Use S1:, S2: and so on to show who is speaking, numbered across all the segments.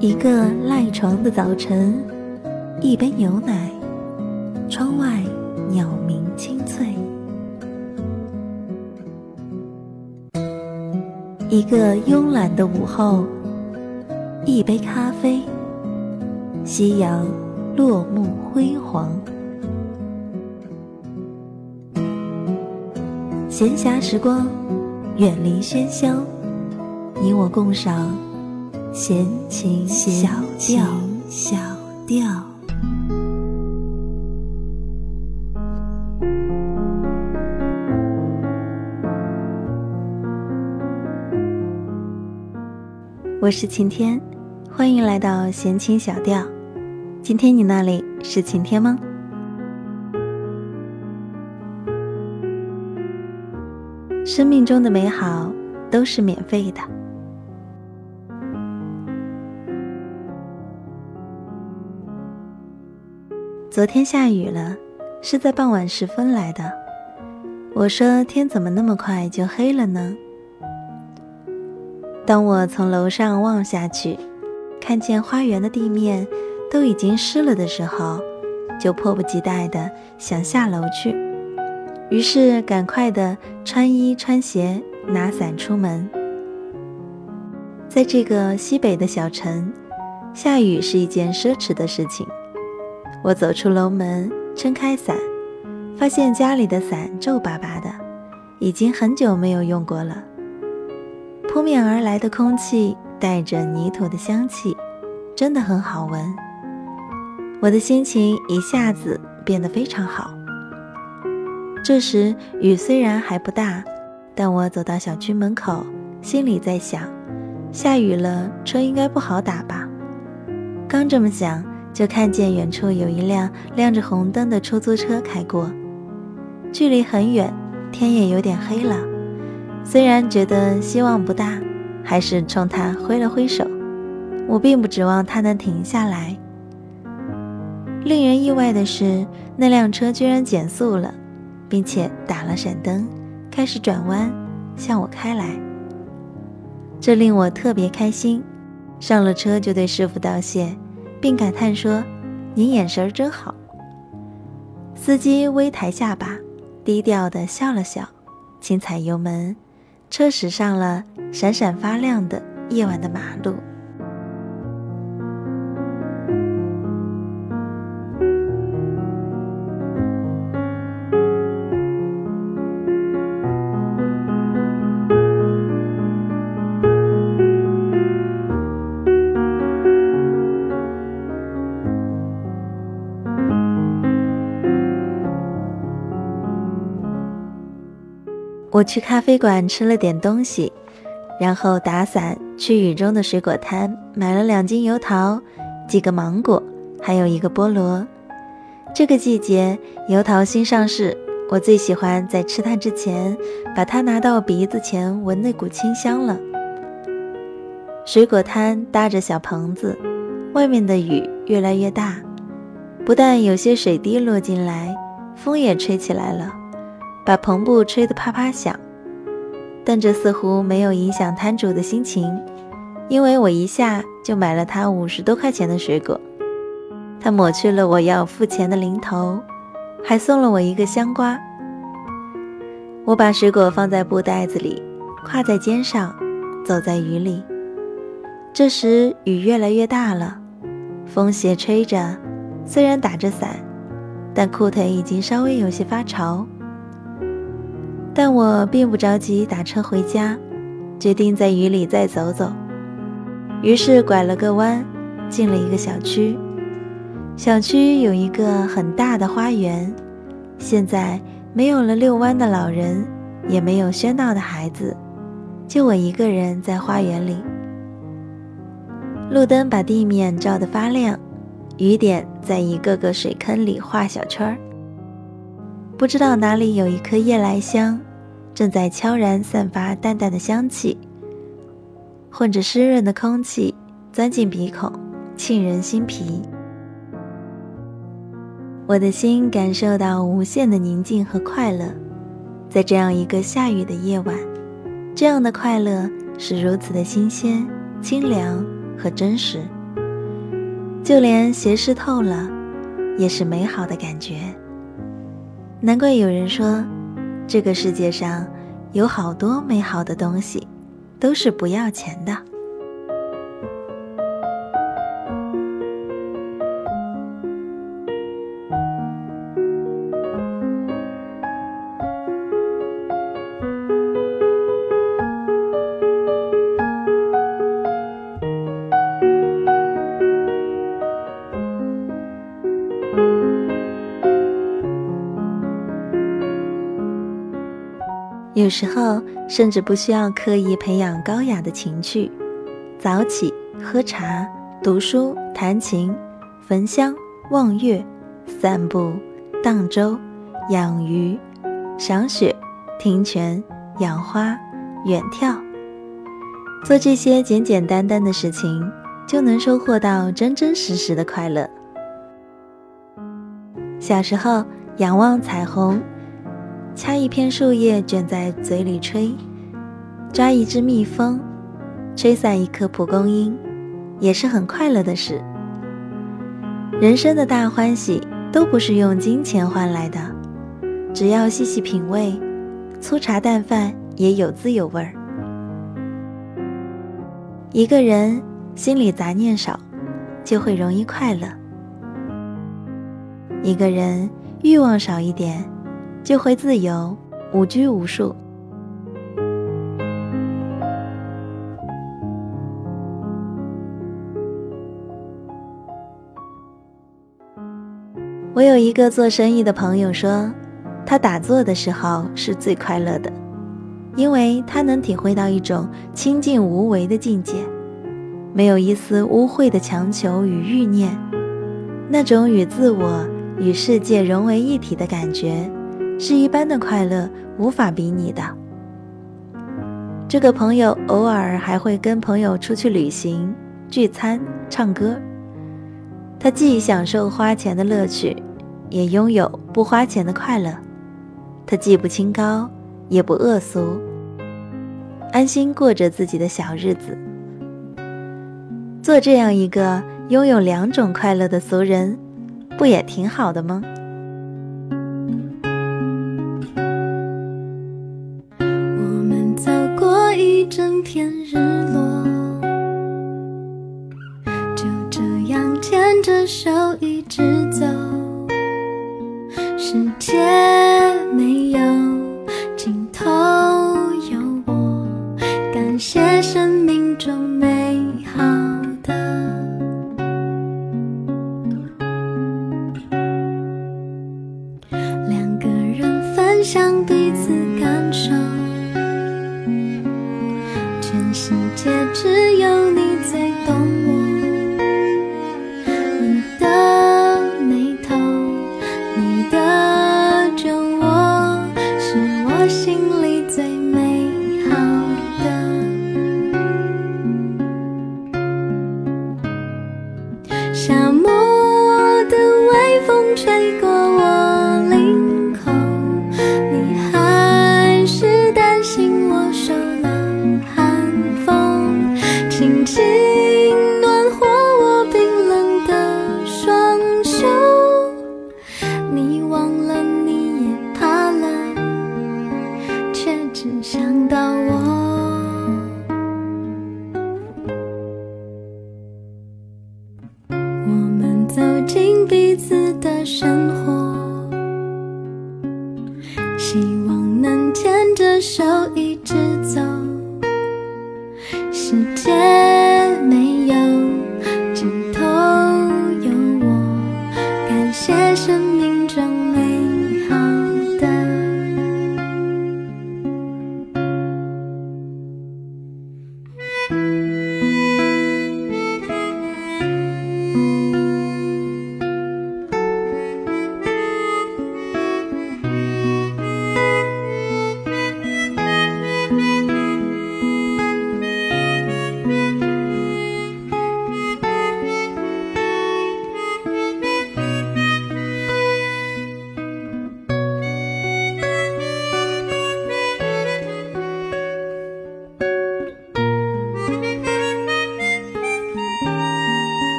S1: 一个赖床的早晨，一杯牛奶，窗外鸟鸣清脆。一个慵懒的午后，一杯咖啡，夕阳落幕辉煌。闲暇时光，远离喧嚣，你我共赏。闲情小调，小调。我是晴天，欢迎来到闲情小调。今天你那里是晴天吗？生命中的美好都是免费的。昨天下雨了，是在傍晚时分来的。我说天怎么那么快就黑了呢？当我从楼上望下去，看见花园的地面都已经湿了的时候，就迫不及待的想下楼去。于是赶快的穿衣穿鞋，拿伞出门。在这个西北的小城，下雨是一件奢侈的事情。我走出楼门，撑开伞，发现家里的伞皱巴巴的，已经很久没有用过了。扑面而来的空气带着泥土的香气，真的很好闻。我的心情一下子变得非常好。这时雨虽然还不大，但我走到小区门口，心里在想：下雨了，车应该不好打吧？刚这么想。就看见远处有一辆亮着红灯的出租车开过，距离很远，天也有点黑了。虽然觉得希望不大，还是冲他挥了挥手。我并不指望他能停下来。令人意外的是，那辆车居然减速了，并且打了闪灯，开始转弯向我开来。这令我特别开心。上了车就对师傅道谢。并感叹说：“您眼神真好。”司机微抬下巴，低调地笑了笑，轻踩油门，车驶上了闪闪发亮的夜晚的马路。我去咖啡馆吃了点东西，然后打伞去雨中的水果摊买了两斤油桃、几个芒果，还有一个菠萝。这个季节油桃新上市，我最喜欢在吃它之前把它拿到鼻子前闻那股清香了。水果摊搭着小棚子，外面的雨越来越大，不但有些水滴落进来，风也吹起来了。把篷布吹得啪啪响，但这似乎没有影响摊主的心情，因为我一下就买了他五十多块钱的水果。他抹去了我要付钱的零头，还送了我一个香瓜。我把水果放在布袋子里，挎在肩上，走在雨里。这时雨越来越大了，风斜吹着，虽然打着伞，但裤腿已经稍微有些发潮。但我并不着急打车回家，决定在雨里再走走。于是拐了个弯，进了一个小区。小区有一个很大的花园，现在没有了遛弯的老人，也没有喧闹的孩子，就我一个人在花园里。路灯把地面照得发亮，雨点在一个个水坑里画小圈儿。不知道哪里有一颗夜来香，正在悄然散发淡淡的香气，混着湿润的空气钻进鼻孔，沁人心脾。我的心感受到无限的宁静和快乐，在这样一个下雨的夜晚，这样的快乐是如此的新鲜、清凉和真实。就连鞋湿透了，也是美好的感觉。难怪有人说，这个世界上有好多美好的东西，都是不要钱的。有时候甚至不需要刻意培养高雅的情趣，早起喝茶、读书、弹琴、焚香、望月、散步、荡舟、养鱼、赏雪、听泉、养花、远眺，做这些简简单单的事情，就能收获到真真实实的快乐。小时候仰望彩虹。掐一片树叶卷在嘴里吹，抓一只蜜蜂，吹散一颗蒲公英，也是很快乐的事。人生的大欢喜都不是用金钱换来的，只要细细品味，粗茶淡饭也有滋有味儿。一个人心里杂念少，就会容易快乐；一个人欲望少一点。就会自由，无拘无束。我有一个做生意的朋友说，他打坐的时候是最快乐的，因为他能体会到一种清净无为的境界，没有一丝污秽的强求与欲念，那种与自我与世界融为一体的感觉。是一般的快乐无法比拟的。这个朋友偶尔还会跟朋友出去旅行、聚餐、唱歌。他既享受花钱的乐趣，也拥有不花钱的快乐。他既不清高，也不恶俗，安心过着自己的小日子。做这样一个拥有两种快乐的俗人，不也挺好的吗？
S2: 一整片日落，就这样牵着手一直走。希望能牵着手一直走，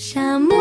S2: 沙漠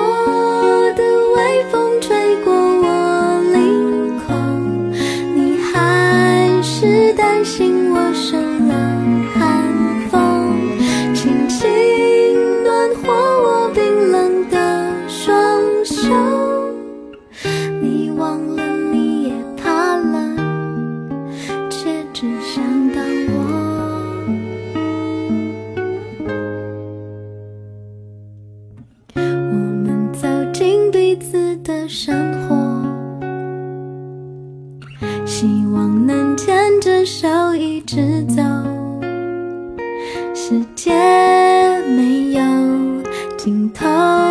S2: 尽头。